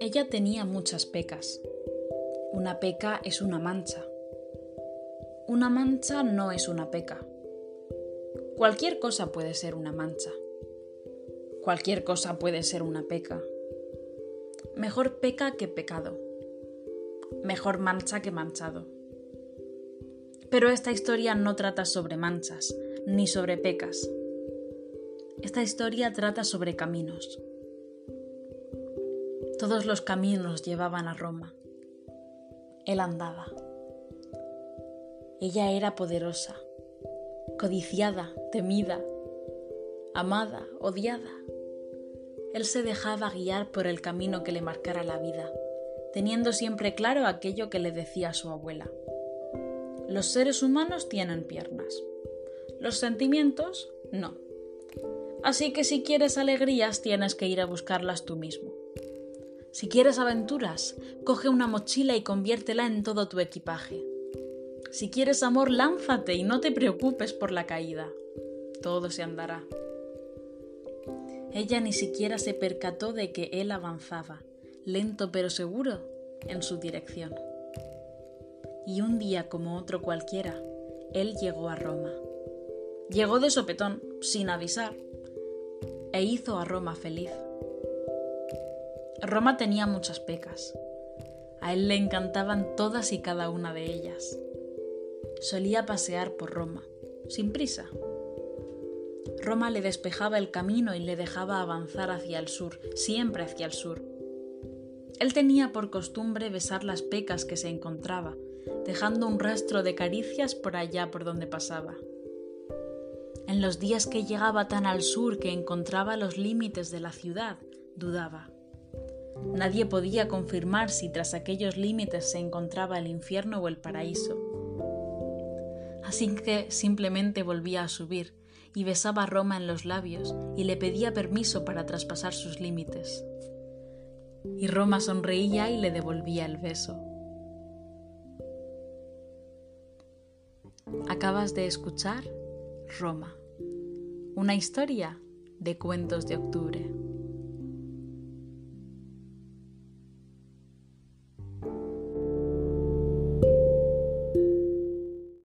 Ella tenía muchas pecas. Una peca es una mancha. Una mancha no es una peca. Cualquier cosa puede ser una mancha. Cualquier cosa puede ser una peca. Mejor peca que pecado. Mejor mancha que manchado. Pero esta historia no trata sobre manchas, ni sobre pecas. Esta historia trata sobre caminos. Todos los caminos llevaban a Roma. Él andaba. Ella era poderosa, codiciada, temida, amada, odiada. Él se dejaba guiar por el camino que le marcara la vida, teniendo siempre claro aquello que le decía su abuela. Los seres humanos tienen piernas, los sentimientos no. Así que si quieres alegrías tienes que ir a buscarlas tú mismo. Si quieres aventuras, coge una mochila y conviértela en todo tu equipaje. Si quieres amor, lánzate y no te preocupes por la caída. Todo se andará. Ella ni siquiera se percató de que él avanzaba, lento pero seguro, en su dirección. Y un día como otro cualquiera, él llegó a Roma. Llegó de sopetón, sin avisar, e hizo a Roma feliz. Roma tenía muchas pecas. A él le encantaban todas y cada una de ellas. Solía pasear por Roma, sin prisa. Roma le despejaba el camino y le dejaba avanzar hacia el sur, siempre hacia el sur. Él tenía por costumbre besar las pecas que se encontraba, dejando un rastro de caricias por allá por donde pasaba. En los días que llegaba tan al sur que encontraba los límites de la ciudad, dudaba. Nadie podía confirmar si tras aquellos límites se encontraba el infierno o el paraíso. Así que simplemente volvía a subir y besaba a Roma en los labios y le pedía permiso para traspasar sus límites. Y Roma sonreía y le devolvía el beso. Acabas de escuchar Roma, una historia de cuentos de octubre.